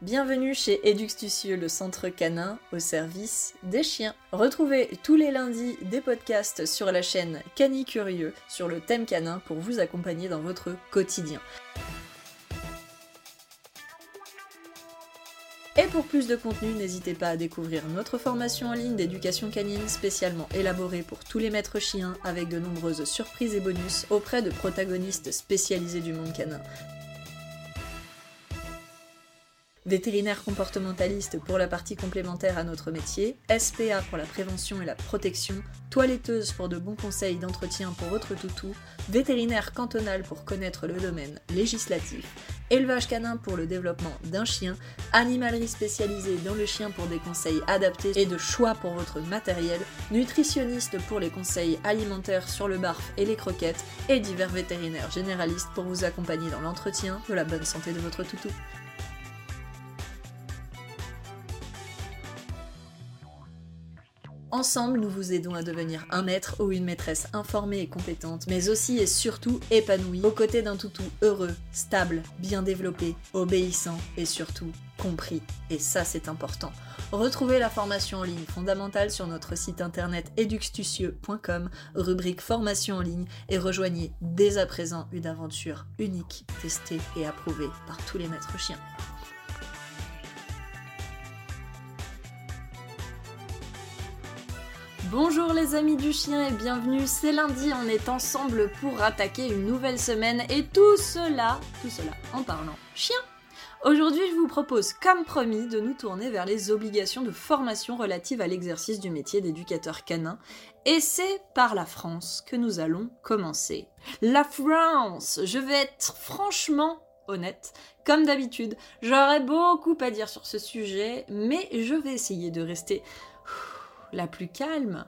Bienvenue chez Eduxtucieux, le centre canin au service des chiens. Retrouvez tous les lundis des podcasts sur la chaîne Cani Curieux sur le thème canin pour vous accompagner dans votre quotidien. Et pour plus de contenu, n'hésitez pas à découvrir notre formation en ligne d'éducation canine spécialement élaborée pour tous les maîtres chiens avec de nombreuses surprises et bonus auprès de protagonistes spécialisés du monde canin. Vétérinaire comportementaliste pour la partie complémentaire à notre métier, SPA pour la prévention et la protection, toiletteuse pour de bons conseils d'entretien pour votre toutou, vétérinaire cantonal pour connaître le domaine législatif, élevage canin pour le développement d'un chien, animalerie spécialisée dans le chien pour des conseils adaptés et de choix pour votre matériel, nutritionniste pour les conseils alimentaires sur le barf et les croquettes, et divers vétérinaires généralistes pour vous accompagner dans l'entretien de la bonne santé de votre toutou. Ensemble, nous vous aidons à devenir un maître ou une maîtresse informée et compétente, mais aussi et surtout épanouie, aux côtés d'un toutou heureux, stable, bien développé, obéissant et surtout compris. Et ça, c'est important. Retrouvez la formation en ligne fondamentale sur notre site internet eduxtucieux.com, rubrique formation en ligne, et rejoignez dès à présent une aventure unique, testée et approuvée par tous les maîtres chiens. Bonjour les amis du chien et bienvenue, c'est lundi, on est ensemble pour attaquer une nouvelle semaine et tout cela, tout cela en parlant chien. Aujourd'hui je vous propose comme promis de nous tourner vers les obligations de formation relatives à l'exercice du métier d'éducateur canin et c'est par la France que nous allons commencer. La France Je vais être franchement honnête. Comme d'habitude, j'aurais beaucoup à dire sur ce sujet, mais je vais essayer de rester la plus calme,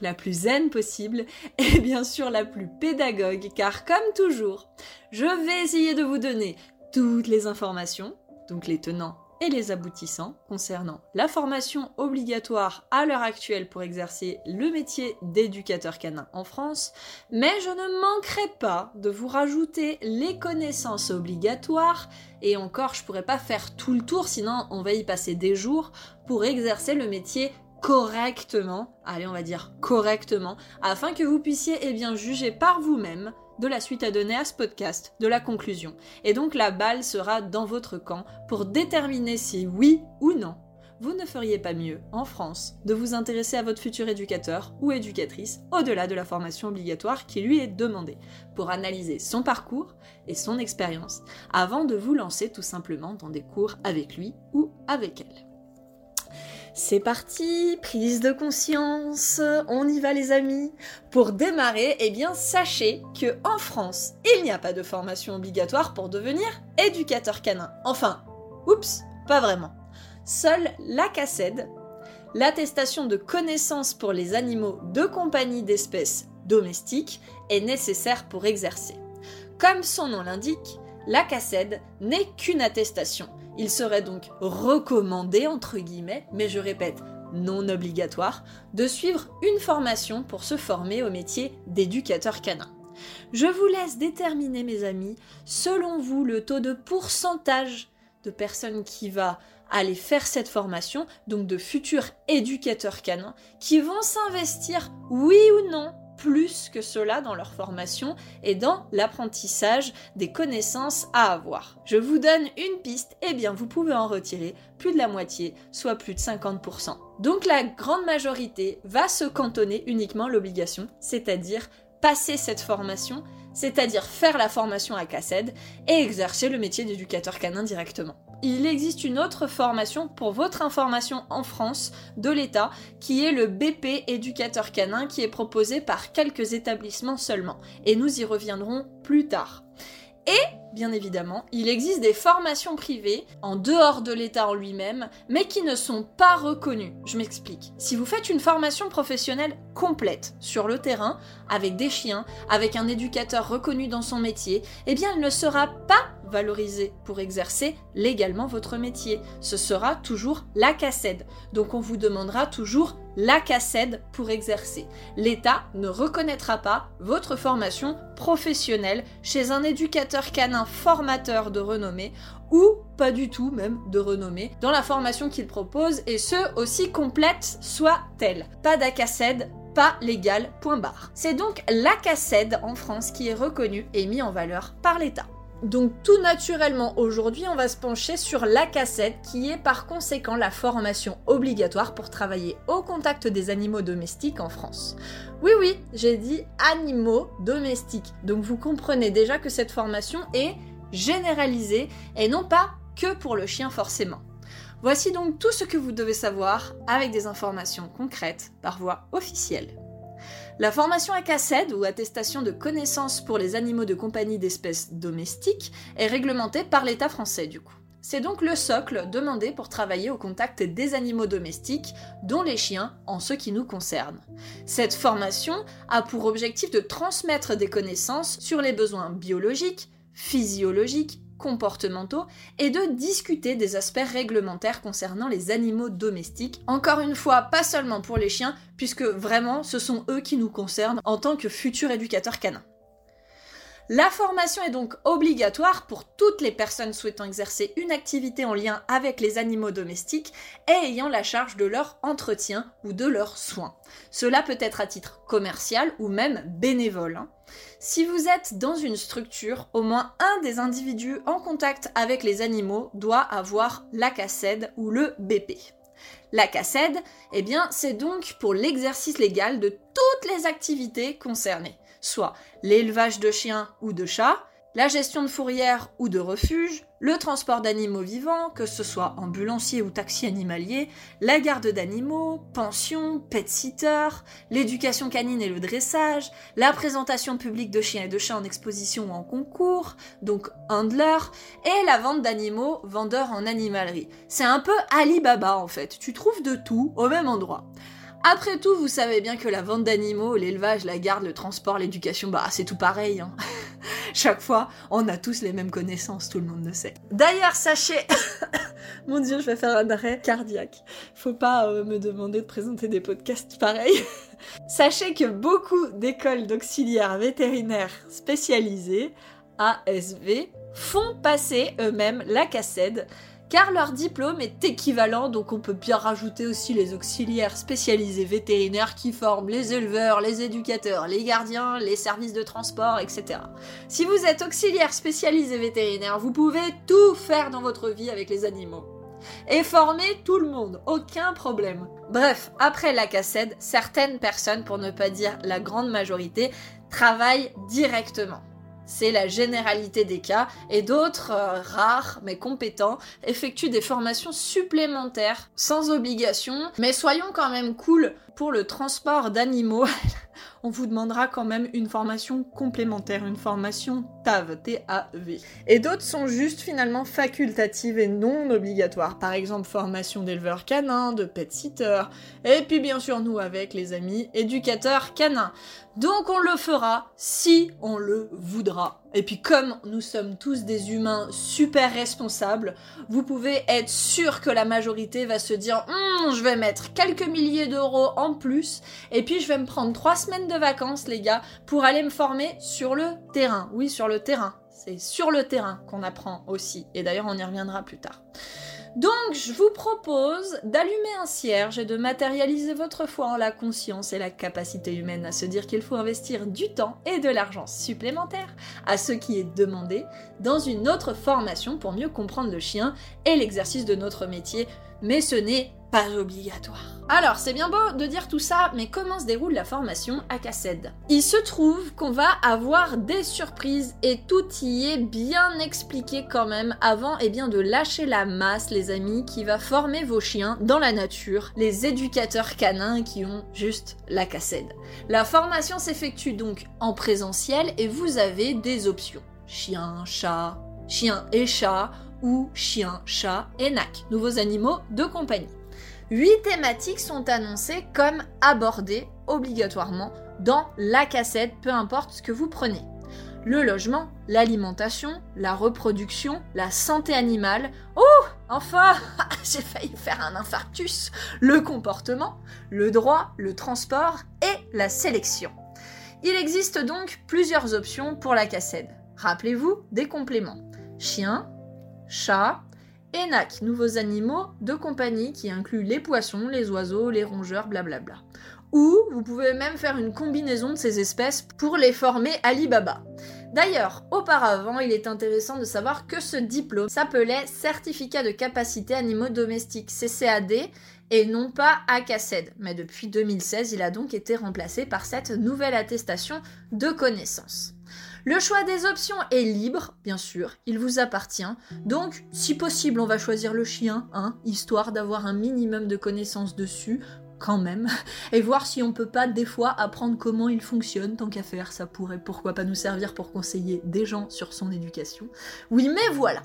la plus zen possible et bien sûr la plus pédagogue car comme toujours, je vais essayer de vous donner toutes les informations, donc les tenants et les aboutissants concernant la formation obligatoire à l'heure actuelle pour exercer le métier d'éducateur canin en France, mais je ne manquerai pas de vous rajouter les connaissances obligatoires et encore je pourrais pas faire tout le tour sinon on va y passer des jours pour exercer le métier correctement, allez on va dire correctement, afin que vous puissiez eh bien juger par vous-même de la suite à donner à ce podcast, de la conclusion. Et donc la balle sera dans votre camp pour déterminer si oui ou non vous ne feriez pas mieux, en France, de vous intéresser à votre futur éducateur ou éducatrice au-delà de la formation obligatoire qui lui est demandée, pour analyser son parcours et son expérience, avant de vous lancer tout simplement dans des cours avec lui ou avec elle. C'est parti, prise de conscience, on y va les amis. Pour démarrer, eh bien sachez que en France, il n'y a pas de formation obligatoire pour devenir éducateur canin. Enfin, oups, pas vraiment. Seule la CACED, l'attestation de connaissance pour les animaux de compagnie d'espèces domestiques, est nécessaire pour exercer. Comme son nom l'indique, la CACED n'est qu'une attestation il serait donc recommandé, entre guillemets, mais je répète, non obligatoire, de suivre une formation pour se former au métier d'éducateur canin. Je vous laisse déterminer, mes amis, selon vous, le taux de pourcentage de personnes qui va aller faire cette formation, donc de futurs éducateurs canins, qui vont s'investir, oui ou non, plus que cela dans leur formation et dans l'apprentissage des connaissances à avoir. Je vous donne une piste, et eh bien vous pouvez en retirer plus de la moitié, soit plus de 50%. Donc la grande majorité va se cantonner uniquement l'obligation, c'est-à-dire passer cette formation, c'est-à-dire faire la formation à CACED et exercer le métier d'éducateur canin directement il existe une autre formation pour votre information en France de l'État qui est le BP éducateur canin qui est proposé par quelques établissements seulement et nous y reviendrons plus tard. Et, bien évidemment, il existe des formations privées en dehors de l'État en lui-même, mais qui ne sont pas reconnues. Je m'explique. Si vous faites une formation professionnelle complète sur le terrain, avec des chiens, avec un éducateur reconnu dans son métier, eh bien elle ne sera pas valorisé pour exercer légalement votre métier. Ce sera toujours la CACED. Donc on vous demandera toujours la CACED pour exercer. L'État ne reconnaîtra pas votre formation professionnelle chez un éducateur canin formateur de renommée ou pas du tout même de renommée dans la formation qu'il propose et ce aussi complète soit-elle. Pas d'ACACED, pas légal, point barre. C'est donc l'ACACED en France qui est reconnu et mis en valeur par l'État. Donc tout naturellement aujourd'hui on va se pencher sur l'ACACED qui est par conséquent la formation obligatoire pour travailler au contact des animaux domestiques en France. Oui oui, j'ai dit animaux domestiques. Donc vous comprenez déjà que cette formation est généralisée et non pas que pour le chien forcément. Voici donc tout ce que vous devez savoir avec des informations concrètes par voie officielle. La formation ACACED, ou attestation de connaissance pour les animaux de compagnie d'espèces domestiques, est réglementée par l'État français du coup. C'est donc le socle demandé pour travailler au contact des animaux domestiques, dont les chiens, en ce qui nous concerne. Cette formation a pour objectif de transmettre des connaissances sur les besoins biologiques, physiologiques, comportementaux et de discuter des aspects réglementaires concernant les animaux domestiques. Encore une fois, pas seulement pour les chiens, puisque vraiment ce sont eux qui nous concernent en tant que futurs éducateurs canins. La formation est donc obligatoire pour toutes les personnes souhaitant exercer une activité en lien avec les animaux domestiques et ayant la charge de leur entretien ou de leurs soins. Cela peut être à titre commercial ou même bénévole. Hein. Si vous êtes dans une structure, au moins un des individus en contact avec les animaux doit avoir la cassette ou le BP. La CACED, eh bien, c'est donc pour l'exercice légal de toutes les activités concernées soit l'élevage de chiens ou de chats, la gestion de fourrières ou de refuges, le transport d'animaux vivants, que ce soit ambulancier ou taxi animalier, la garde d'animaux, pension, pet-sitter, l'éducation canine et le dressage, la présentation publique de chiens et de chats en exposition ou en concours, donc handler, et la vente d'animaux, vendeur en animalerie. C'est un peu Alibaba en fait, tu trouves de tout au même endroit. Après tout, vous savez bien que la vente d'animaux, l'élevage, la garde, le transport, l'éducation, bah c'est tout pareil. Hein. Chaque fois, on a tous les mêmes connaissances, tout le monde le sait. D'ailleurs, sachez... Mon dieu, je vais faire un arrêt cardiaque. Faut pas euh, me demander de présenter des podcasts pareils. sachez que beaucoup d'écoles d'auxiliaires vétérinaires spécialisées, ASV, font passer eux-mêmes la cassette car leur diplôme est équivalent, donc on peut bien rajouter aussi les auxiliaires spécialisés vétérinaires qui forment les éleveurs, les éducateurs, les gardiens, les services de transport, etc. Si vous êtes auxiliaire spécialisé vétérinaire, vous pouvez tout faire dans votre vie avec les animaux. Et former tout le monde, aucun problème. Bref, après la cassette, certaines personnes, pour ne pas dire la grande majorité, travaillent directement c'est la généralité des cas, et d'autres, euh, rares mais compétents, effectuent des formations supplémentaires, sans obligation, mais soyons quand même cool pour le transport d'animaux. on vous demandera quand même une formation complémentaire, une formation TAV, T-A-V. Et d'autres sont juste finalement facultatives et non obligatoires. Par exemple, formation d'éleveur canin, de pet sitter, et puis bien sûr nous avec les amis éducateurs canins. Donc on le fera si on le voudra. Et puis comme nous sommes tous des humains super responsables, vous pouvez être sûr que la majorité va se dire hum, je vais mettre quelques milliers d'euros en plus et puis je vais me prendre trois semaines de vacances les gars pour aller me former sur le terrain. Oui sur le terrain. C'est sur le terrain qu'on apprend aussi. Et d'ailleurs on y reviendra plus tard. Donc, je vous propose d'allumer un cierge et de matérialiser votre foi en la conscience et la capacité humaine à se dire qu'il faut investir du temps et de l'argent supplémentaire à ce qui est demandé dans une autre formation pour mieux comprendre le chien et l'exercice de notre métier, mais ce n'est pas obligatoire. Alors, c'est bien beau de dire tout ça, mais comment se déroule la formation à CACED Il se trouve qu'on va avoir des surprises et tout y est bien expliqué quand même avant eh bien, de lâcher la masse, les amis, qui va former vos chiens dans la nature, les éducateurs canins qui ont juste la CACED. La formation s'effectue donc en présentiel et vous avez des options. Chien, chat, chien et chat ou chien, chat et nac, nouveaux animaux de compagnie. Huit thématiques sont annoncées comme abordées obligatoirement dans la cassette, peu importe ce que vous prenez. le logement, l'alimentation, la reproduction, la santé animale. Oh Enfin J'ai failli faire un infarctus Le comportement, le droit, le transport et la sélection. Il existe donc plusieurs options pour la cassette. Rappelez-vous des compléments. Chien, chat, ENAC, nouveaux animaux de compagnie qui incluent les poissons, les oiseaux, les rongeurs, blablabla. Ou vous pouvez même faire une combinaison de ces espèces pour les former Alibaba. D'ailleurs, auparavant, il est intéressant de savoir que ce diplôme s'appelait Certificat de capacité animaux domestiques, CCAD, et non pas ACACED. Mais depuis 2016, il a donc été remplacé par cette nouvelle attestation de connaissance. Le choix des options est libre, bien sûr, il vous appartient. Donc, si possible, on va choisir le chien, hein, histoire d'avoir un minimum de connaissances dessus, quand même, et voir si on peut pas des fois apprendre comment il fonctionne, tant qu'à faire, ça pourrait pourquoi pas nous servir pour conseiller des gens sur son éducation. Oui, mais voilà,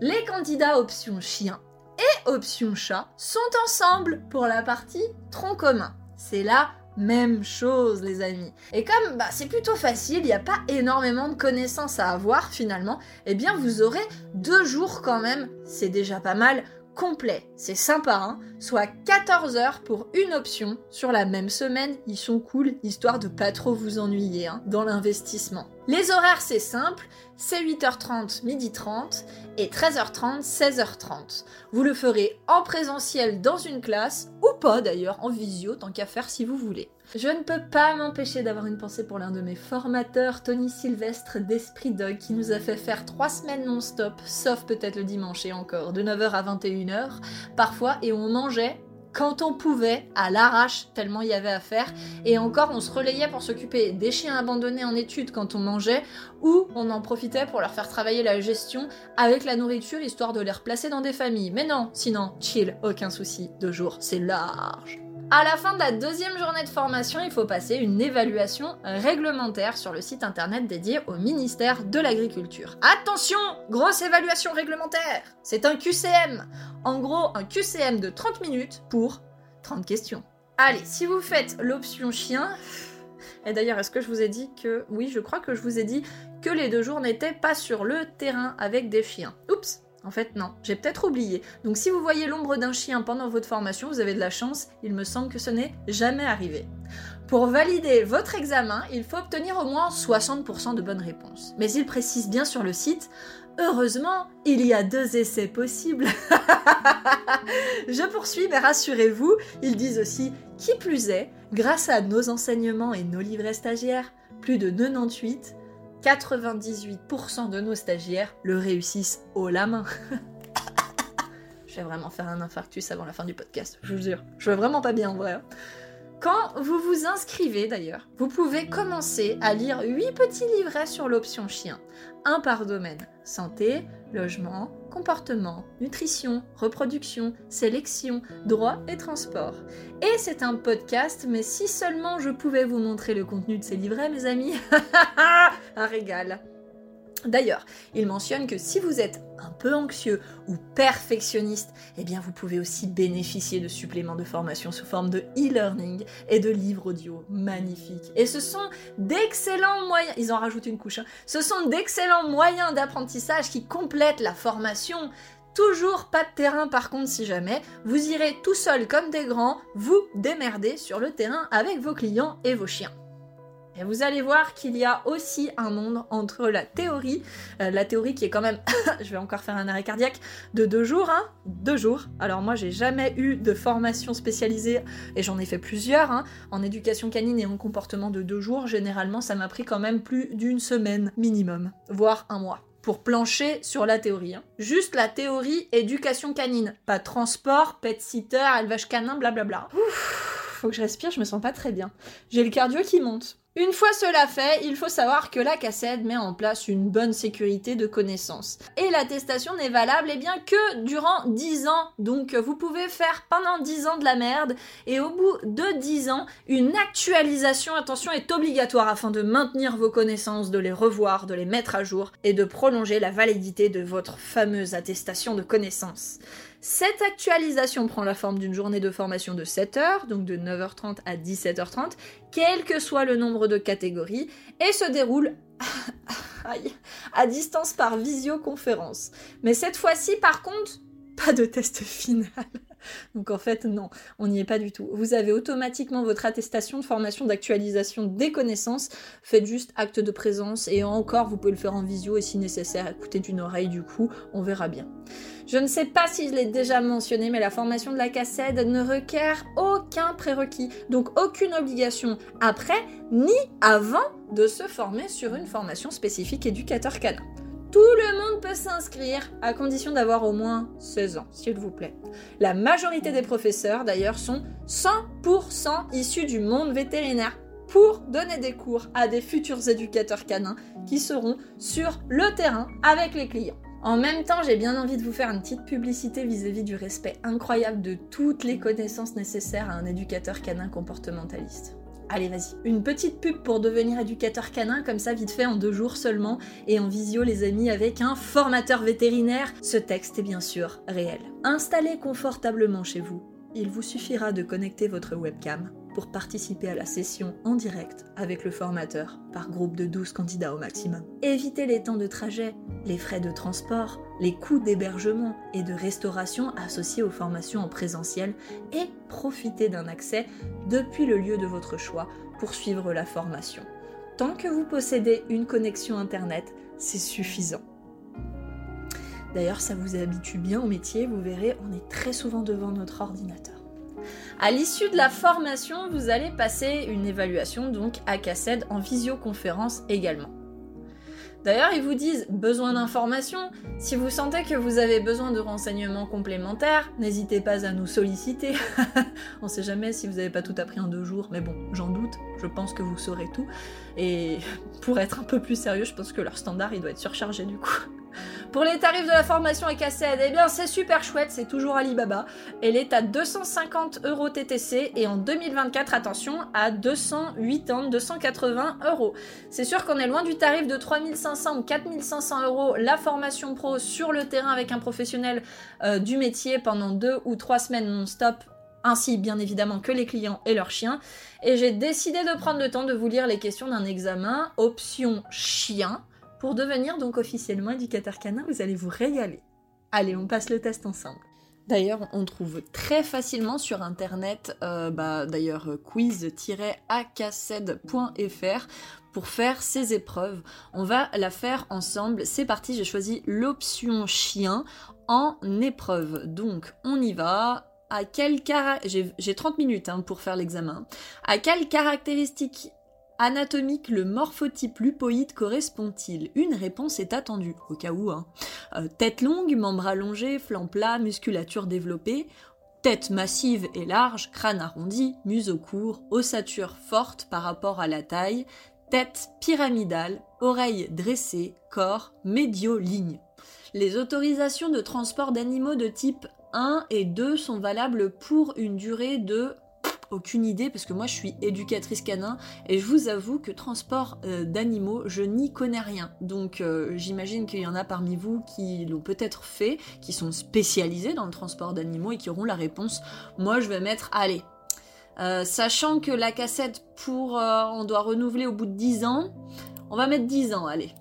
les candidats option chien et option chat sont ensemble pour la partie tronc commun. C'est la même chose les amis. Et comme bah, c'est plutôt facile, il n'y a pas énormément de connaissances à avoir finalement, eh bien vous aurez deux jours quand même, c'est déjà pas mal, complet. C'est sympa, hein Soit 14 heures pour une option sur la même semaine. Ils sont cool, histoire de pas trop vous ennuyer hein, dans l'investissement. Les horaires, c'est simple. C'est 8h30, 12h30 et 13h30, 16h30. Vous le ferez en présentiel dans une classe ou pas d'ailleurs, en visio, tant qu'à faire si vous voulez. Je ne peux pas m'empêcher d'avoir une pensée pour l'un de mes formateurs, Tony Sylvestre d'Esprit Dog, qui nous a fait faire trois semaines non-stop, sauf peut-être le dimanche et encore, de 9h à 21h, parfois, et on mangeait quand on pouvait, à l'arrache, tellement il y avait à faire. Et encore, on se relayait pour s'occuper des chiens abandonnés en études quand on mangeait, ou on en profitait pour leur faire travailler la gestion avec la nourriture, histoire de les replacer dans des familles. Mais non, sinon, chill, aucun souci, deux jours, c'est large. À la fin de la deuxième journée de formation, il faut passer une évaluation réglementaire sur le site internet dédié au ministère de l'Agriculture. Attention Grosse évaluation réglementaire C'est un QCM En gros, un QCM de 30 minutes pour 30 questions. Allez, si vous faites l'option chien... Et d'ailleurs, est-ce que je vous ai dit que... Oui, je crois que je vous ai dit que les deux jours n'étaient pas sur le terrain avec des chiens. Oups en fait, non, j'ai peut-être oublié. Donc si vous voyez l'ombre d'un chien pendant votre formation, vous avez de la chance, il me semble que ce n'est jamais arrivé. Pour valider votre examen, il faut obtenir au moins 60% de bonnes réponses. Mais il précise bien sur le site, heureusement, il y a deux essais possibles. Je poursuis, mais rassurez-vous, ils disent aussi, qui plus est, grâce à nos enseignements et nos livrets stagiaires, plus de 98 98% de nos stagiaires le réussissent haut la main. je vais vraiment faire un infarctus avant la fin du podcast, je vous jure. Je vais vraiment pas bien en vrai. Hein. Quand vous vous inscrivez d'ailleurs, vous pouvez commencer à lire 8 petits livrets sur l'option chien, un par domaine santé, logement, comportement, nutrition, reproduction, sélection, droit et transport. Et c'est un podcast, mais si seulement je pouvais vous montrer le contenu de ces livrets, mes amis, un régal. D'ailleurs, il mentionne que si vous êtes un peu anxieux ou perfectionniste, eh bien vous pouvez aussi bénéficier de suppléments de formation sous forme de e-learning et de livres audio magnifiques. Et ce sont d'excellents moyens, ils en rajoutent une couche, hein. ce sont d'excellents moyens d'apprentissage qui complètent la formation. Toujours pas de terrain par contre si jamais, vous irez tout seul comme des grands, vous démerder sur le terrain avec vos clients et vos chiens. Et vous allez voir qu'il y a aussi un monde entre la théorie, euh, la théorie qui est quand même, je vais encore faire un arrêt cardiaque, de deux jours, hein, deux jours. Alors moi j'ai jamais eu de formation spécialisée, et j'en ai fait plusieurs, hein, en éducation canine et en comportement de deux jours. Généralement ça m'a pris quand même plus d'une semaine minimum, voire un mois pour plancher sur la théorie. Hein. Juste la théorie éducation canine. Pas transport, pet sitter, élevage canin, blablabla. Ouf, faut que je respire, je me sens pas très bien. J'ai le cardio qui monte. Une fois cela fait, il faut savoir que la cassette met en place une bonne sécurité de connaissances. Et l'attestation n'est valable eh bien, que durant 10 ans. Donc vous pouvez faire pendant 10 ans de la merde et au bout de 10 ans, une actualisation, attention, est obligatoire afin de maintenir vos connaissances, de les revoir, de les mettre à jour et de prolonger la validité de votre fameuse attestation de connaissances. Cette actualisation prend la forme d'une journée de formation de 7 heures, donc de 9h30 à 17h30, quel que soit le nombre nombre de catégories et se déroule à distance par visioconférence. Mais cette fois-ci, par contre, pas de test final. Donc en fait, non, on n'y est pas du tout. Vous avez automatiquement votre attestation de formation d'actualisation des connaissances. Faites juste acte de présence et encore, vous pouvez le faire en visio et si nécessaire, écoutez d'une oreille du coup, on verra bien. Je ne sais pas si je l'ai déjà mentionné, mais la formation de la CACED ne requiert aucun prérequis, donc aucune obligation après ni avant de se former sur une formation spécifique éducateur canin. Tout le monde peut s'inscrire à condition d'avoir au moins 16 ans, s'il vous plaît. La majorité des professeurs, d'ailleurs, sont 100% issus du monde vétérinaire pour donner des cours à des futurs éducateurs canins qui seront sur le terrain avec les clients. En même temps, j'ai bien envie de vous faire une petite publicité vis-à-vis du respect incroyable de toutes les connaissances nécessaires à un éducateur canin comportementaliste. Allez, vas-y. Une petite pub pour devenir éducateur canin, comme ça, vite fait, en deux jours seulement, et en visio, les amis, avec un formateur vétérinaire. Ce texte est bien sûr réel. Installez confortablement chez vous. Il vous suffira de connecter votre webcam pour participer à la session en direct avec le formateur par groupe de 12 candidats au maximum. Évitez les temps de trajet, les frais de transport, les coûts d'hébergement et de restauration associés aux formations en présentiel et profitez d'un accès depuis le lieu de votre choix pour suivre la formation. Tant que vous possédez une connexion Internet, c'est suffisant. D'ailleurs, ça vous habitue bien au métier, vous verrez, on est très souvent devant notre ordinateur. À l'issue de la formation, vous allez passer une évaluation donc à CACED en visioconférence également. D'ailleurs, ils vous disent besoin d'informations. Si vous sentez que vous avez besoin de renseignements complémentaires, n'hésitez pas à nous solliciter. On sait jamais si vous n'avez pas tout appris en deux jours, mais bon, j'en doute. Je pense que vous saurez tout. Et pour être un peu plus sérieux, je pense que leur standard il doit être surchargé du coup. Pour les tarifs de la formation et eh bien c'est super chouette, c'est toujours Alibaba. Elle est à 250 euros TTC et en 2024, attention, à 208 ans, 280 euros. C'est sûr qu'on est loin du tarif de 3500 ou 4500 euros la formation pro sur le terrain avec un professionnel euh, du métier pendant deux ou trois semaines non-stop ainsi bien évidemment que les clients et leurs chiens. Et j'ai décidé de prendre le temps de vous lire les questions d'un examen option chien pour devenir donc officiellement éducateur canin, vous allez vous régaler. Allez, on passe le test ensemble. D'ailleurs, on trouve très facilement sur internet, euh, bah, d'ailleurs, quiz-acaced.fr pour faire ces épreuves. On va la faire ensemble. C'est parti, j'ai choisi l'option chien en épreuve. Donc, on y va. À quel j'ai 30 minutes hein, pour faire l'examen. À quelles caractéristiques anatomique le morphotype lupoïde correspond-il? Une réponse est attendue, au cas où. Hein. Euh, tête longue, membres allongés, flanc plat, musculature développée. Tête massive et large, crâne arrondi, museau court, ossature forte par rapport à la taille, tête pyramidale, oreilles dressées, corps médio-ligne. Les autorisations de transport d'animaux de type 1 et 2 sont valables pour une durée de aucune idée parce que moi je suis éducatrice canin et je vous avoue que transport euh, d'animaux, je n'y connais rien. Donc euh, j'imagine qu'il y en a parmi vous qui l'ont peut-être fait, qui sont spécialisés dans le transport d'animaux et qui auront la réponse. Moi je vais mettre allez. Euh, sachant que la cassette pour on doit renouveler au bout de 10 ans, on va mettre 10 ans, allez.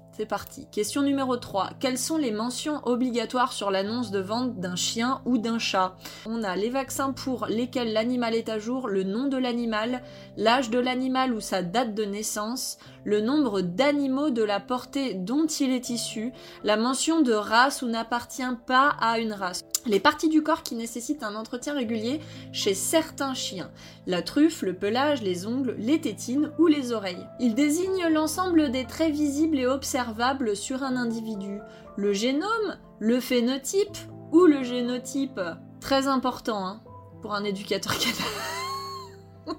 Question numéro 3. Quelles sont les mentions obligatoires sur l'annonce de vente d'un chien ou d'un chat? On a les vaccins pour lesquels l'animal est à jour, le nom de l'animal, l'âge de l'animal ou sa date de naissance, le nombre d'animaux de la portée dont il est issu, la mention de race ou n'appartient pas à une race. Les parties du corps qui nécessitent un entretien régulier chez certains chiens. La truffe, le pelage, les ongles, les tétines ou les oreilles. Il désigne l'ensemble des traits visibles et observables sur un individu. Le génome, le phénotype ou le génotype. Très important hein, pour un éducateur canin.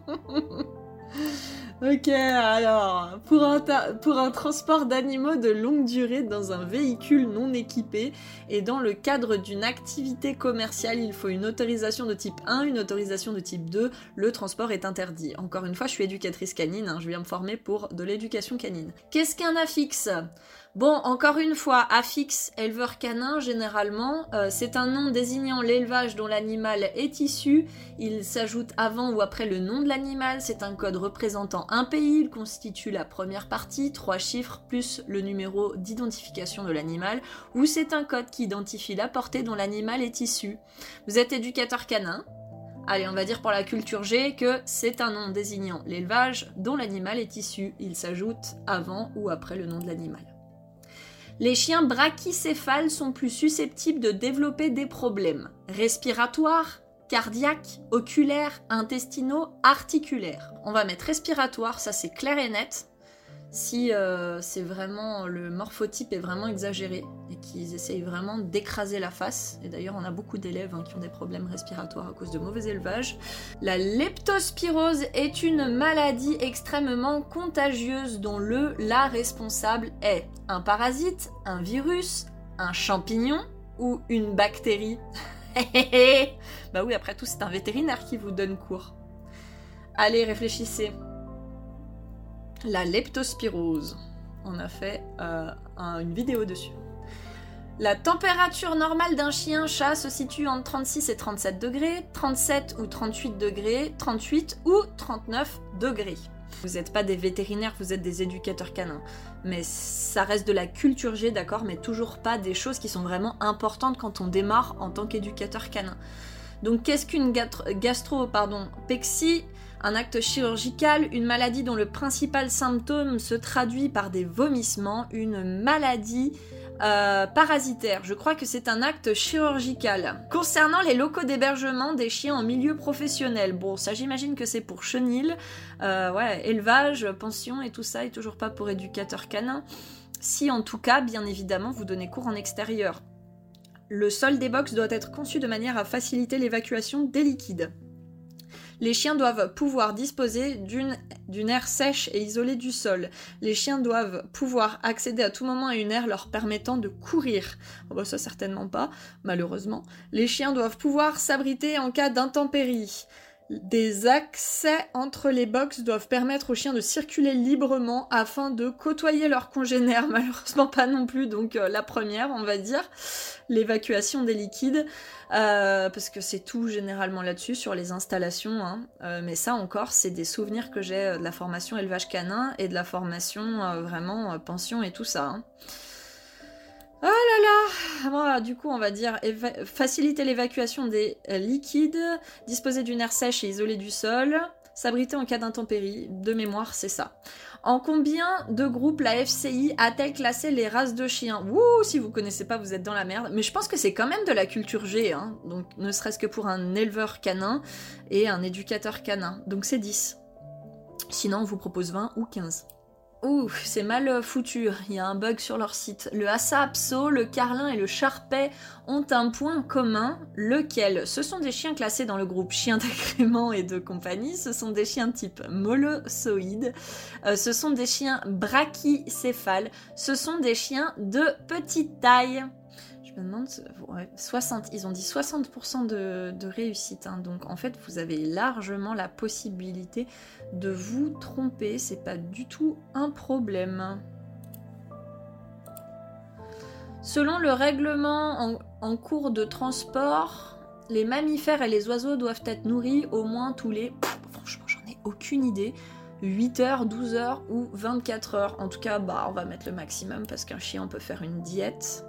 Ok, alors, pour un, transport d'animaux de longue durée dans un véhicule non équipé et dans le cadre d'une activité commerciale, il faut une autorisation de type 1, une autorisation de type 2. Le transport est interdit. Encore une fois, je suis éducatrice canine, hein, je viens me former pour de l'éducation canine. Qu'est-ce qu'un affixe? Bon, encore une fois, affixe éleveur canin, généralement, euh, c'est un nom désignant l'élevage dont l'animal est issu. Il s'ajoute avant ou après le nom de l'animal. C'est un code représentant un pays. Il constitue la première partie, trois chiffres, plus le numéro d'identification de l'animal. Ou c'est un code qui identifie la portée dont l'animal est issu. Vous êtes éducateur canin, Allez, on va dire pour la culture G que c'est un nom désignant l'élevage dont l'animal est issu. Il s'ajoute avant ou après le nom de l'animal. Les chiens brachycéphales sont plus susceptibles de développer des problèmes respiratoires, cardiaques, oculaires, intestinaux, articulaires. On va mettre respiratoire, ça c'est clair et net si euh, c'est vraiment le morphotype est vraiment exagéré et qu'ils essayent vraiment d'écraser la face. Et d'ailleurs, on a beaucoup d'élèves hein, qui ont des problèmes respiratoires à cause de mauvais élevage. La leptospirose est une maladie extrêmement contagieuse dont le la responsable est un parasite, un virus, un champignon ou une bactérie. bah oui, après tout, c'est un vétérinaire qui vous donne cours. Allez, réfléchissez la leptospirose. On a fait euh, une vidéo dessus. La température normale d'un chien-chat se situe entre 36 et 37 degrés, 37 ou 38 degrés, 38 ou 39 degrés. Vous n'êtes pas des vétérinaires, vous êtes des éducateurs canins. Mais ça reste de la culture G, d'accord, mais toujours pas des choses qui sont vraiment importantes quand on démarre en tant qu'éducateur canin. Donc qu'est-ce qu'une gastro, pardon, pexie un acte chirurgical, une maladie dont le principal symptôme se traduit par des vomissements, une maladie euh, parasitaire. Je crois que c'est un acte chirurgical. Concernant les locaux d'hébergement des chiens en milieu professionnel, bon, ça j'imagine que c'est pour chenil, euh, ouais, élevage, pension et tout ça, et toujours pas pour éducateur canin. Si en tout cas, bien évidemment, vous donnez cours en extérieur. Le sol des box doit être conçu de manière à faciliter l'évacuation des liquides. Les chiens doivent pouvoir disposer d'une aire sèche et isolée du sol. Les chiens doivent pouvoir accéder à tout moment à une aire leur permettant de courir. Oh bah ça certainement pas, malheureusement. Les chiens doivent pouvoir s'abriter en cas d'intempéries. Des accès entre les box doivent permettre aux chiens de circuler librement afin de côtoyer leurs congénères. Malheureusement pas non plus, donc euh, la première, on va dire, l'évacuation des liquides, euh, parce que c'est tout généralement là-dessus sur les installations. Hein. Euh, mais ça encore, c'est des souvenirs que j'ai de la formation élevage canin et de la formation vraiment pension et tout ça. Hein. Oh là là ah Du coup, on va dire faciliter l'évacuation des euh, liquides, disposer d'une aire sèche et isolée du sol, s'abriter en cas d'intempérie. De mémoire, c'est ça. En combien de groupes la FCI a-t-elle classé les races de chiens? Ouh, si vous connaissez pas, vous êtes dans la merde. Mais je pense que c'est quand même de la culture G, hein. Donc, ne serait-ce que pour un éleveur canin et un éducateur canin. Donc, c'est 10. Sinon, on vous propose 20 ou 15. Ouh, c'est mal foutu. Il y a un bug sur leur site. Le Hassa Apso, le Carlin et le Charpet ont un point commun, lequel? Ce sont des chiens classés dans le groupe chiens d'agrément et de compagnie. Ce sont des chiens type molossoïde. Euh, ce sont des chiens brachycéphales. Ce sont des chiens de petite taille. Je me demande, 60, ils ont dit 60% de, réussite. Hein. donc en fait, vous avez largement la possibilité de vous tromper. C'est pas du tout un problème. Selon le règlement en, cours de transport, les mammifères et les oiseaux doivent être nourris au moins tous les. franchement, j'en ai aucune idée. 8 heures, 12 heures ou 24 heures. En tout cas, bah, on va mettre le maximum parce qu'un chien peut faire une diète.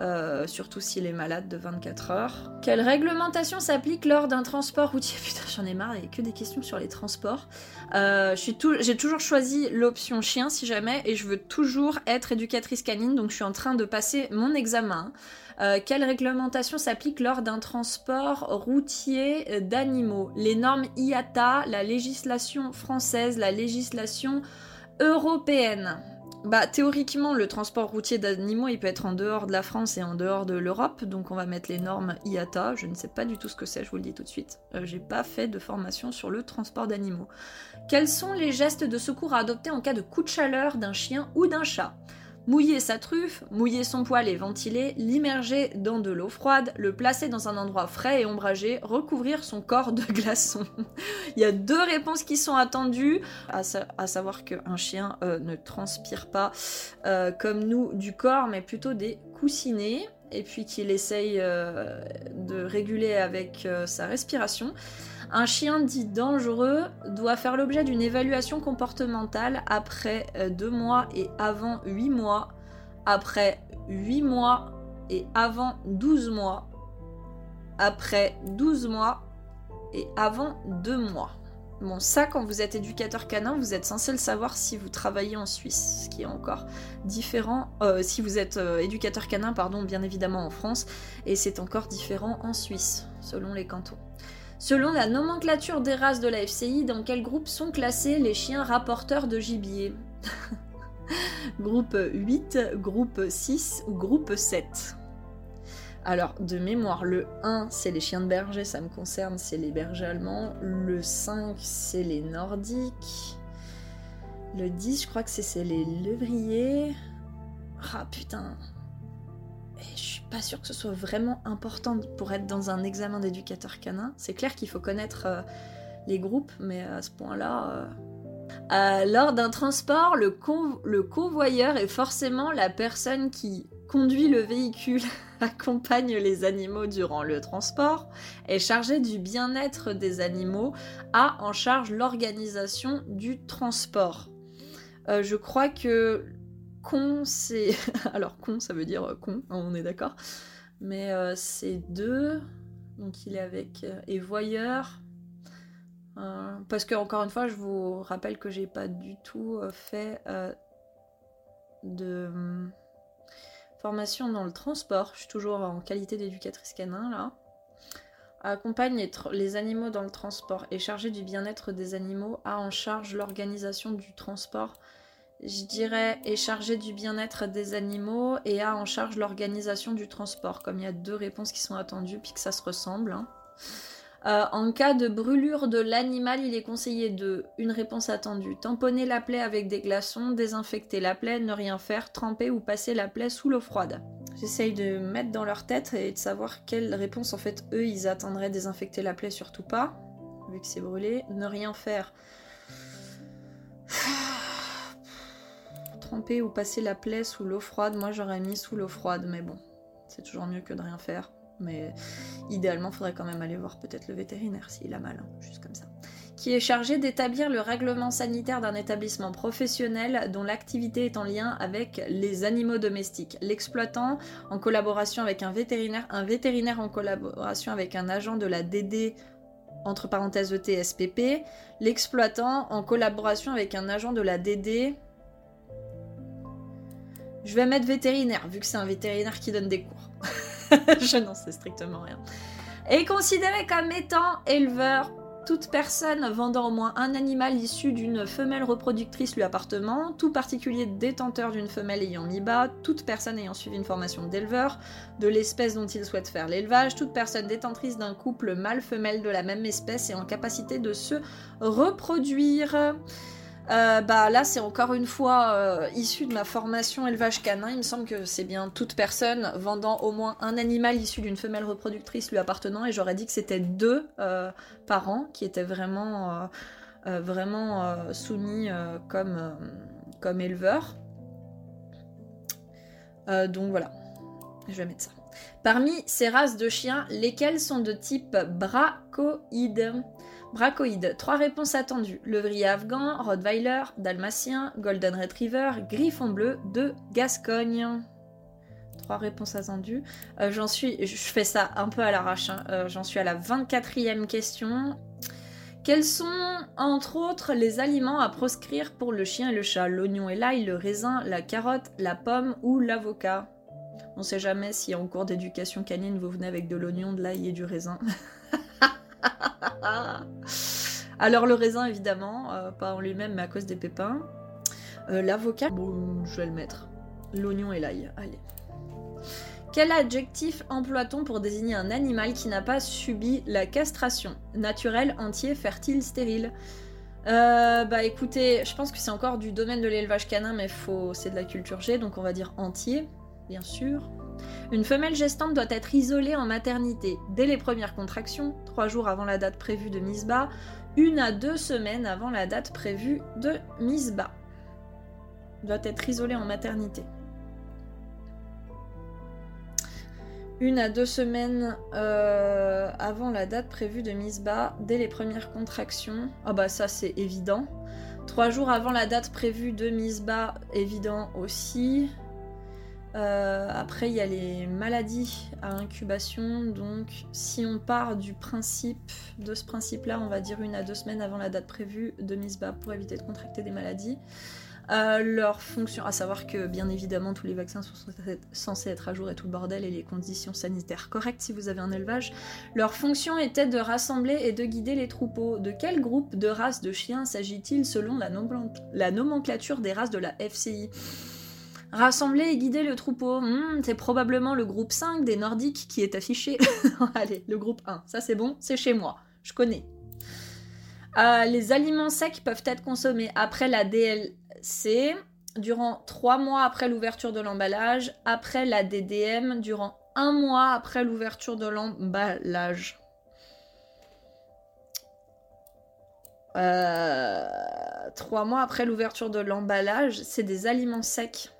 Euh, surtout s'il est malade de 24 heures. Quelle réglementation s'applique lors d'un transport routier? Putain, j'en ai marre, il n'y a que des questions sur les transports. Euh, j'ai toujours choisi l'option chien si jamais, et je veux toujours être éducatrice canine, donc je suis en train de passer mon examen. Euh, quelle réglementation s'applique lors d'un transport routier d'animaux? Les normes IATA, la législation française, la législation européenne. Bah, théoriquement, le transport routier d'animaux, il peut être en dehors de la France et en dehors de l'Europe, donc on va mettre les normes IATA. Je ne sais pas du tout ce que c'est, je vous le dis tout de suite. Euh, j'ai pas fait de formation sur le transport d'animaux. Quels sont les gestes de secours à adopter en cas de coup de chaleur d'un chien ou d'un chat? Mouiller sa truffe, mouiller son poil et ventiler, l'immerger dans de l'eau froide, le placer dans un endroit frais et ombragé, recouvrir son corps de glaçons. Il y a deux réponses qui sont attendues, à, savoir qu'un chien euh, ne transpire pas euh, comme nous du corps, mais plutôt des coussinets, et puis qu'il essaye euh, de réguler avec sa respiration. Un chien dit dangereux doit faire l'objet d'une évaluation comportementale après 2 mois et avant 8 mois, après 8 mois et avant 12 mois, après 12 mois et avant 2 mois. Bon, ça, quand vous êtes éducateur canin, vous êtes censé le savoir si vous travaillez en Suisse, ce qui est encore différent. Euh, si vous êtes euh, éducateur canin, pardon, bien évidemment en France, et c'est encore différent en Suisse, selon les cantons. Selon la nomenclature des races de la FCI, dans quel groupe sont classés les chiens rapporteurs de gibier? Groupe 8, groupe 6 ou groupe 7 alors, de mémoire, le 1, c'est les chiens de berger, ça me concerne, c'est les bergers allemands. Le 5, c'est les nordiques. Le 10, je crois que c'est les levriers. Ah putain, je suis pas sûre que ce soit vraiment important pour être dans un examen d'éducateur canin. C'est clair qu'il faut connaître euh, les groupes, mais à ce point-là. Euh, euh, lors d'un transport, le, convoyeur est forcément la personne qui conduit le véhicule, accompagne les animaux durant le transport, est chargé du bien-être des animaux, a en charge l'organisation du transport. je crois que con, c'est. Alors, con, ça veut dire euh, con, hein, on est d'accord. Mais euh, c'est deux. Donc, il est avec. Euh, et voyeur. parce que, encore une fois, je vous rappelle que j'ai pas du tout fait de formation dans le transport. Je suis toujours en qualité d'éducatrice canin, là. Accompagne les animaux dans le transport et chargé du bien-être des animaux, a en charge l'organisation du transport je dirais, est chargé du bien-être des animaux et a en charge l'organisation du transport, comme il y a deux réponses qui sont attendues, puis que ça se ressemble. Hein. Euh, en cas de brûlure de l'animal, il est conseillé de, une réponse attendue, tamponner la plaie avec des glaçons, désinfecter la plaie, ne rien faire, tremper ou passer la plaie sous l'eau froide. J'essaye de mettre dans leur tête et de savoir quelle réponse en fait eux ils attendraient désinfecter la plaie surtout pas, vu que c'est brûlé, ne rien faire ou passer la plaie sous l'eau froide, moi j'aurais mis sous l'eau froide, mais bon, c'est toujours mieux que de rien faire. Mais idéalement, faudrait quand même aller voir peut-être le vétérinaire s'il a mal, hein, juste comme ça. Qui est chargé d'établir le règlement sanitaire d'un établissement professionnel dont l'activité est en lien avec les animaux domestiques. L'exploitant en collaboration avec un vétérinaire, un vétérinaire en collaboration avec un agent de la DD entre parenthèses ETSPP, l'exploitant en collaboration avec un agent de la DD je vais mettre vétérinaire, vu que c'est un vétérinaire qui donne des cours. je n'en sais strictement rien. Est considéré comme étant éleveur toute personne vendant au moins un animal issu d'une femelle reproductrice lui appartement, tout particulier détenteur d'une femelle ayant mis bas, toute personne ayant suivi une formation d'éleveur, de l'espèce dont il souhaite faire l'élevage, toute personne détentrice d'un couple mâle-femelle de la même espèce et en capacité de se reproduire. Euh, bah là, c'est encore une fois euh, issu de ma formation élevage canin. Il me semble que c'est bien toute personne vendant au moins un animal issu d'une femelle reproductrice lui appartenant. Et j'aurais dit que c'était deux euh, parents qui étaient vraiment, vraiment soumis comme, comme éleveurs. donc voilà, je vais mettre ça. Parmi ces races de chiens, lesquelles sont de type bracoïde Bracoïde, trois réponses attendues. Levrier afghan, Rottweiler, Dalmatien, Golden Retriever, Griffon bleu de Gascogne. Trois réponses attendues. Euh, j'en suis, je fais ça un peu à l'arrache, hein. euh, j'en suis à la 24e question. Quels sont, entre autres, les aliments à proscrire pour le chien et le chat? L'oignon et l'ail, le raisin, la carotte, la pomme ou l'avocat? On sait jamais si en cours d'éducation canine vous venez avec de l'oignon, de l'ail et du raisin. Alors le raisin évidemment, euh, pas en lui-même mais à cause des pépins. Euh, l'avocat, bon, je vais le mettre. L'oignon et l'ail, allez. Quel adjectif emploie-t-on pour désigner un animal qui n'a pas subi la castration? Naturel, entier, fertile, stérile Euh, bah écoutez, je pense que c'est encore du domaine de l'élevage canin, mais faut... c'est de la culture G, donc on va dire entier, bien sûr. Une femelle gestante doit être isolée en maternité dès les premières contractions, trois jours avant la date prévue de mise bas, une à deux semaines avant la date prévue de mise bas. Doit être isolée en maternité. Une à deux semaines euh, avant la date prévue de mise bas, dès les premières contractions. Ah bah ça c'est évident. Trois jours avant la date prévue de mise bas, évident aussi. Euh, après, il y a les maladies à incubation. Donc, si on part du principe, de ce principe-là, on va dire une à deux semaines avant la date prévue de mise bas pour éviter de contracter des maladies. Euh, leur fonction, à savoir que bien évidemment tous les vaccins sont censés être à jour et tout le bordel et les conditions sanitaires correctes si vous avez un élevage. Leur fonction était de rassembler et de guider les troupeaux. De quel groupe de races de chiens s'agit-il selon la, la nomenclature des races de la FCI Rassembler et guider le troupeau, hmm, c'est probablement le groupe 5 des Nordiques qui est affiché. Allez, le groupe 1, ça c'est bon, c'est chez moi, je connais. Euh, les aliments secs peuvent être consommés après la DLC, durant 3 mois après l'ouverture de l'emballage, après la DDM, durant 1 mois après l'ouverture de l'emballage. Euh, 3 mois après l'ouverture de l'emballage, c'est des aliments secs.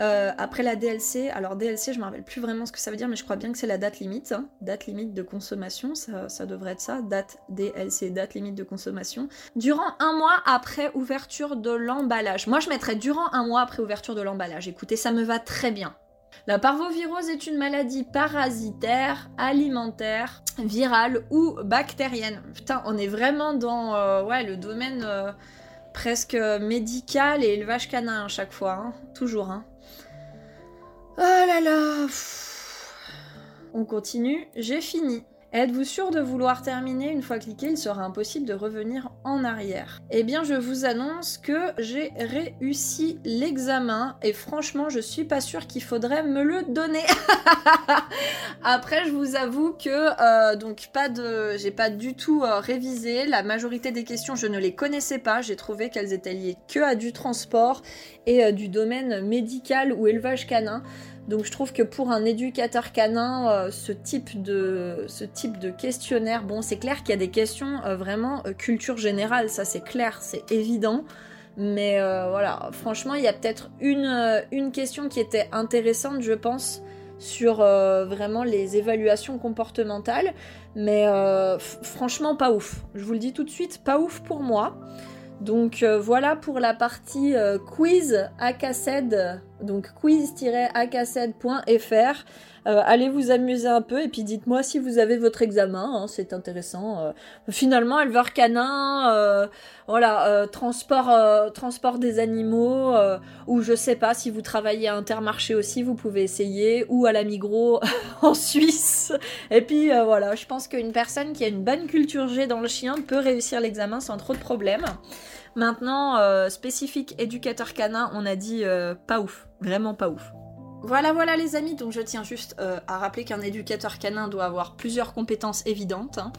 Euh, après la DLC, alors DLC, je me rappelle plus vraiment ce que ça veut dire, mais je crois bien que c'est la date limite, hein. date limite de consommation, ça, devrait être ça, date DLC, date limite de consommation. Durant un mois après ouverture de l'emballage. Moi, je mettrais durant un mois après ouverture de l'emballage. Écoutez, ça me va très bien. La parvovirose est une maladie parasitaire, alimentaire, virale ou bactérienne. Putain, on est vraiment dans euh, ouais, le domaine euh, presque médical et élevage canin à chaque fois. Hein. Toujours. Hein. Oh là là. On continue, j'ai fini. Êtes-vous sûr de vouloir terminer Une fois cliqué, il sera impossible de revenir en arrière? Eh bien, je vous annonce que j'ai réussi l'examen et franchement, je suis pas sûre qu'il faudrait me le donner. Après, je vous avoue que euh, donc pas de, j'ai pas du tout euh, révisé. La majorité des questions, je ne les connaissais pas. J'ai trouvé qu'elles étaient liées que à du transport et euh, du domaine médical ou élevage canin. Donc je trouve que pour un éducateur canin, euh, ce, type de, ce type de questionnaire, bon c'est clair qu'il y a des questions euh, vraiment euh, culture générale, ça c'est clair, c'est évident. Mais voilà, franchement, il y a peut-être une, une question qui était intéressante, je pense, sur vraiment les évaluations comportementales. Mais franchement, pas ouf. Je vous le dis tout de suite, pas ouf pour moi. Donc voilà pour la partie quiz AKCED donc quiz-akced.fr. Euh, allez vous amuser un peu et puis dites-moi si vous avez votre examen, hein, c'est intéressant. Euh, finalement, éleveur canin, euh, voilà, transport, transport des animaux, ou je sais pas si vous travaillez à Intermarché aussi, vous pouvez essayer, ou à la Migros en Suisse. Et puis voilà, je pense qu'une personne qui a une bonne culture G dans le chien peut réussir l'examen sans trop de problèmes. Maintenant, spécifique éducateur canin, on a dit pas ouf. Vraiment pas ouf. Voilà, voilà les amis, donc je tiens juste euh, à rappeler qu'un éducateur canin doit avoir plusieurs compétences évidentes. Hein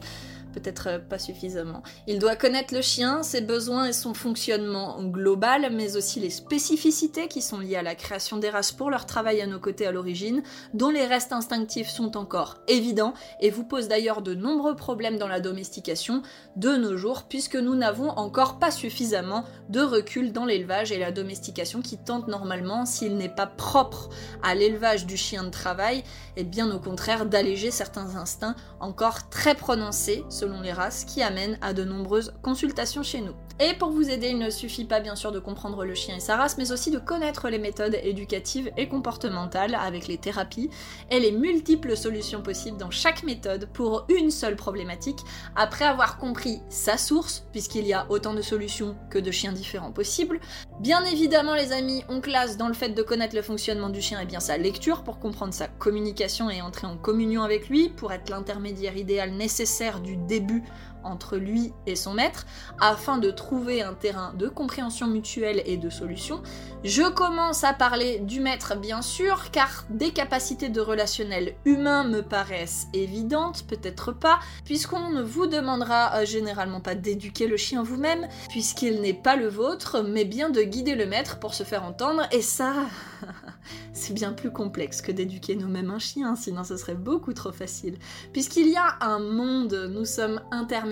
peut-être euh, pas suffisamment. Il doit connaître le chien, ses besoins et son fonctionnement global, mais aussi les spécificités qui sont liées à la création des races pour leur travail à nos côtés à l'origine, dont les restes instinctifs sont encore évidents et vous posent d'ailleurs de nombreux problèmes dans la domestication de nos jours, puisque nous n'avons encore pas suffisamment de recul dans l'élevage et la domestication qui tente normalement, s'il n'est pas propre à l'élevage du chien de travail, et bien au contraire d'alléger certains instincts encore très prononcés selon les races qui amènent à de nombreuses consultations chez nous. Et pour vous aider, il ne suffit pas bien sûr de comprendre le chien et sa race, mais aussi de connaître les méthodes éducatives et comportementales avec les thérapies et les multiples solutions possibles dans chaque méthode pour une seule problématique, après avoir compris sa source, puisqu'il y a autant de solutions que de chiens différents possibles. Bien évidemment les amis, on classe dans le fait de connaître le fonctionnement du chien et bien sa lecture pour comprendre sa communication et entrer en communion avec lui, pour être l'intermédiaire idéal nécessaire du début entre lui et son maître, afin de trouver un terrain de compréhension mutuelle et de solution. Je commence à parler du maître bien sûr, car des capacités de relationnel humain me paraissent évidentes, peut-être pas, puisqu'on ne vous demandera euh, généralement pas d'éduquer le chien vous-même, puisqu'il n'est pas le vôtre, mais bien de guider le maître pour se faire entendre, et ça, c'est bien plus complexe que d'éduquer nous-mêmes un chien, sinon ce serait beaucoup trop facile. Puisqu'il y a un monde, nous sommes intermédiaires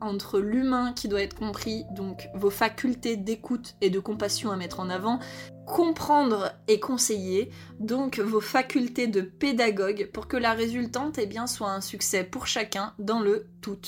entre l'humain qui doit être compris, donc vos facultés d'écoute et de compassion à mettre en avant, comprendre et conseiller, donc vos facultés de pédagogue pour que la résultante eh bien, soit un succès pour chacun dans le tout.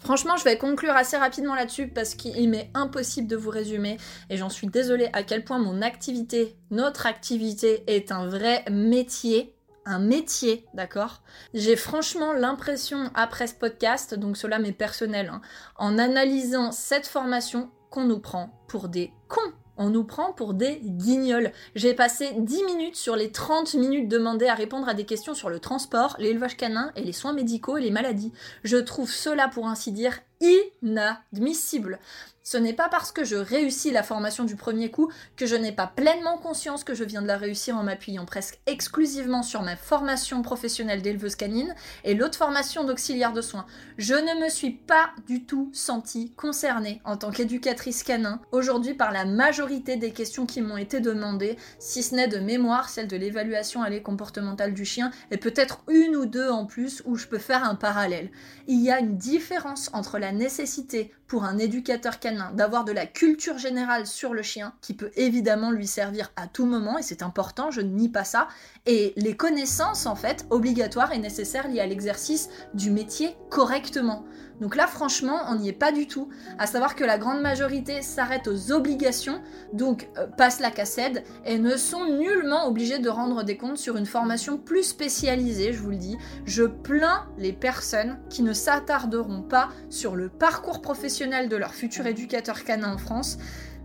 Franchement, je vais conclure assez rapidement là-dessus parce qu'il m'est impossible de vous résumer et j'en suis désolée à quel point mon activité, notre activité est un vrai métier un métier, d'accord? J'ai franchement l'impression, après ce podcast, donc cela m'est personnel, hein, en analysant cette formation, qu'on nous prend pour des cons. On nous prend pour des guignols. J'ai passé 10 minutes sur les 30 minutes demandées à répondre à des questions sur le transport, l'élevage canin et les soins médicaux et les maladies. Je trouve cela, pour ainsi dire, inadmissible. Ce n'est pas parce que je réussis la formation du premier coup que je n'ai pas pleinement conscience que je viens de la réussir en m'appuyant presque exclusivement sur ma formation professionnelle d'éleveuse canine et l'autre formation d'auxiliaire de soins. Je ne me suis pas du tout sentie concernée en tant qu'éducatrice canin aujourd'hui par la majorité des questions qui m'ont été demandées, si ce n'est de mémoire celle de l'évaluation à comportementale du chien et peut-être une ou deux en plus où je peux faire un parallèle. Il y a une différence entre la nécessité pour un éducateur canin d'avoir de la culture générale sur le chien, qui peut évidemment lui servir à tout moment, et c'est important, je ne nie pas ça, et les connaissances en fait obligatoires et nécessaires liées à l'exercice du métier correctement. Donc là, franchement, on n'y est pas du tout. À savoir que la grande majorité s'arrête aux obligations, donc euh, passe la cassette, et ne sont nullement obligés de rendre des comptes sur une formation plus spécialisée, je vous le dis. Je plains les personnes qui ne s'attarderont pas sur le parcours professionnel de leur futur éducateur canin en France.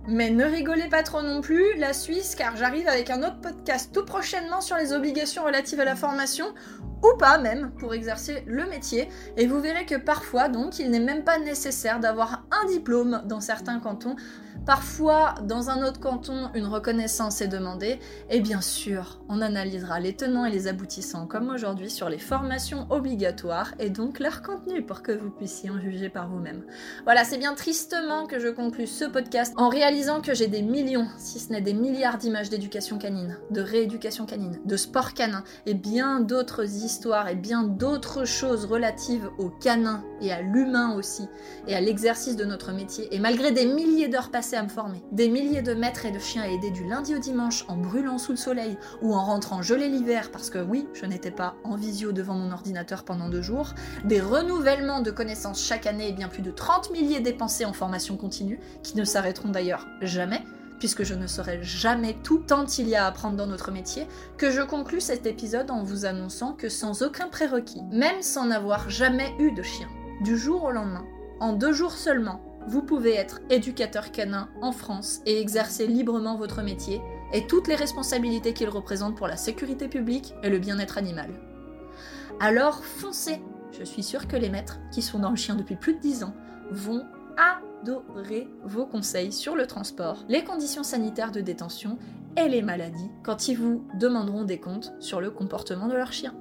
Mais ne rigolez pas trop non plus, la Suisse, car j'arrive avec un autre podcast tout prochainement sur les obligations relatives à la formation, ou pas même, pour exercer le métier, et vous verrez que parfois, donc, il n'est même pas nécessaire d'avoir un diplôme dans certains cantons. Parfois, dans un autre canton, une reconnaissance est demandée, et bien sûr, on analysera les tenants et les aboutissants, comme aujourd'hui, sur les formations obligatoires, et donc leur contenu, pour que vous puissiez en juger par vous-même. Voilà, c'est bien tristement que je conclue ce podcast en réalisant que j'ai des millions, si ce n'est des milliards d'images d'éducation canine, de rééducation canine, de sport canin, et bien d'autres histoires, et bien d'autres choses relatives au canin, et à l'humain aussi, et à l'exercice de notre métier, et malgré des milliers d'heures passées à me former. Des milliers de maîtres et de chiens à aider du lundi au dimanche en brûlant sous le soleil ou en rentrant gelé l'hiver parce que oui, je n'étais pas en visio devant mon ordinateur pendant deux jours. Des renouvellements de connaissances chaque année et bien plus de 30 milliers dépensés en formation continue, qui ne s'arrêteront d'ailleurs jamais puisque je ne saurai jamais tout tant il y a à apprendre dans notre métier, que je conclus cet épisode en vous annonçant que sans aucun prérequis, même sans avoir jamais eu de chien, du jour au lendemain, en deux jours seulement, vous pouvez être éducateur canin en France et exercer librement votre métier et toutes les responsabilités qu'il représente pour la sécurité publique et le bien-être animal. Alors foncez Je suis sûre que les maîtres, qui sont dans le chien depuis plus de 10 ans, vont adorer vos conseils sur le transport, les conditions sanitaires de détention et les maladies quand ils vous demanderont des comptes sur le comportement de leur chien.